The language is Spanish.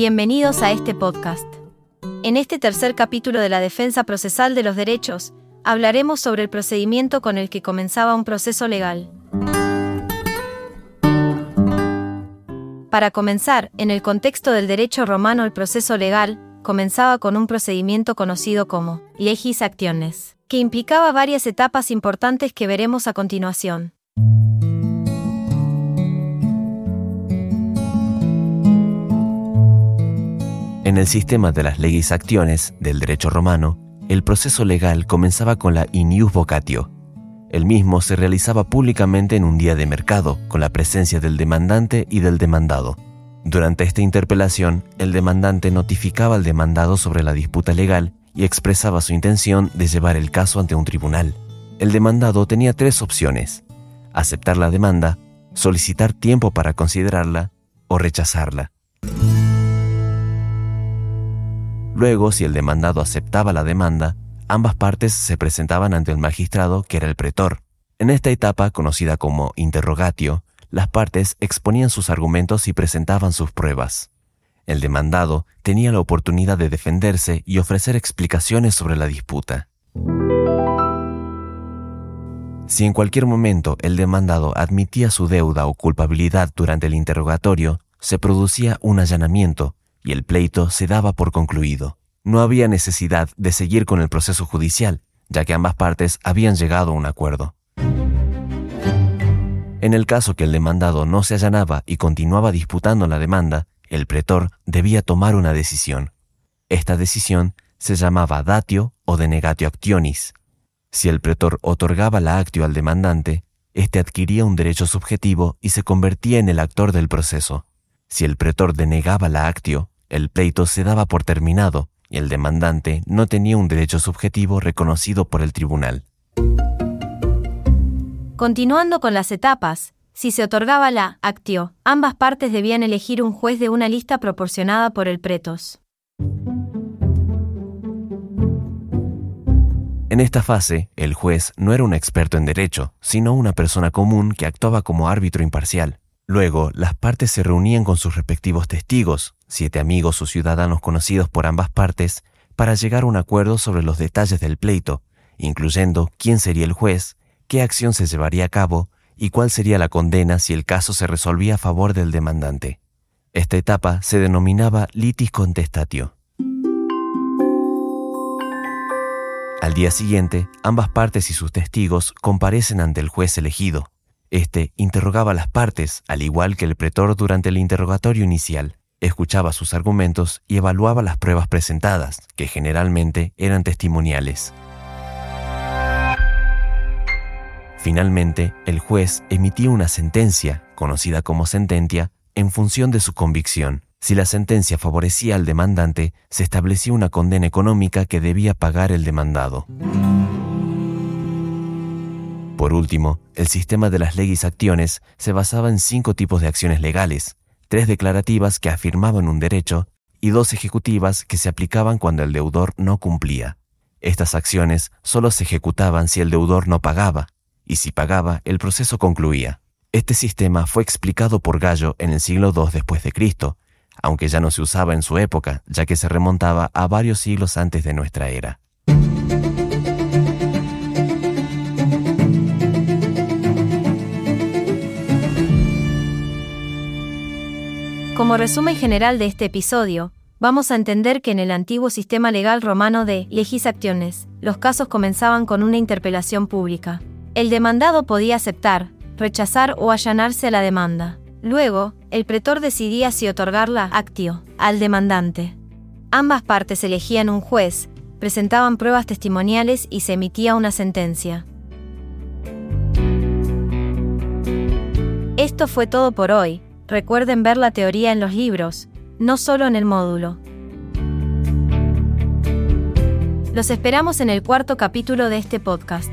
Bienvenidos a este podcast. En este tercer capítulo de la defensa procesal de los derechos, hablaremos sobre el procedimiento con el que comenzaba un proceso legal. Para comenzar, en el contexto del derecho romano el proceso legal comenzaba con un procedimiento conocido como legis actiones, que implicaba varias etapas importantes que veremos a continuación. En el sistema de las leyes acciones del derecho romano, el proceso legal comenzaba con la inius vocatio. El mismo se realizaba públicamente en un día de mercado, con la presencia del demandante y del demandado. Durante esta interpelación, el demandante notificaba al demandado sobre la disputa legal y expresaba su intención de llevar el caso ante un tribunal. El demandado tenía tres opciones, aceptar la demanda, solicitar tiempo para considerarla o rechazarla. Luego, si el demandado aceptaba la demanda, ambas partes se presentaban ante el magistrado que era el pretor. En esta etapa, conocida como interrogatio, las partes exponían sus argumentos y presentaban sus pruebas. El demandado tenía la oportunidad de defenderse y ofrecer explicaciones sobre la disputa. Si en cualquier momento el demandado admitía su deuda o culpabilidad durante el interrogatorio, se producía un allanamiento y el pleito se daba por concluido. No había necesidad de seguir con el proceso judicial, ya que ambas partes habían llegado a un acuerdo. En el caso que el demandado no se allanaba y continuaba disputando la demanda, el pretor debía tomar una decisión. Esta decisión se llamaba datio o denegatio actionis. Si el pretor otorgaba la actio al demandante, éste adquiría un derecho subjetivo y se convertía en el actor del proceso. Si el pretor denegaba la actio, el pleito se daba por terminado y el demandante no tenía un derecho subjetivo reconocido por el tribunal. Continuando con las etapas, si se otorgaba la actio, ambas partes debían elegir un juez de una lista proporcionada por el pretos. En esta fase, el juez no era un experto en derecho, sino una persona común que actuaba como árbitro imparcial. Luego, las partes se reunían con sus respectivos testigos, siete amigos o ciudadanos conocidos por ambas partes, para llegar a un acuerdo sobre los detalles del pleito, incluyendo quién sería el juez, qué acción se llevaría a cabo y cuál sería la condena si el caso se resolvía a favor del demandante. Esta etapa se denominaba litis contestatio. Al día siguiente, ambas partes y sus testigos comparecen ante el juez elegido. Este interrogaba a las partes, al igual que el pretor durante el interrogatorio inicial, escuchaba sus argumentos y evaluaba las pruebas presentadas, que generalmente eran testimoniales. Finalmente, el juez emitía una sentencia, conocida como sentencia, en función de su convicción. Si la sentencia favorecía al demandante, se establecía una condena económica que debía pagar el demandado. Por último, el sistema de las leyes acciones se basaba en cinco tipos de acciones legales, tres declarativas que afirmaban un derecho y dos ejecutivas que se aplicaban cuando el deudor no cumplía. Estas acciones solo se ejecutaban si el deudor no pagaba, y si pagaba, el proceso concluía. Este sistema fue explicado por Gallo en el siglo II después de Cristo, aunque ya no se usaba en su época, ya que se remontaba a varios siglos antes de nuestra era. Como resumen general de este episodio, vamos a entender que en el antiguo sistema legal romano de legis actiones, los casos comenzaban con una interpelación pública. El demandado podía aceptar, rechazar o allanarse a la demanda. Luego, el pretor decidía si otorgar la actio al demandante. Ambas partes elegían un juez, presentaban pruebas testimoniales y se emitía una sentencia. Esto fue todo por hoy Recuerden ver la teoría en los libros, no solo en el módulo. Los esperamos en el cuarto capítulo de este podcast.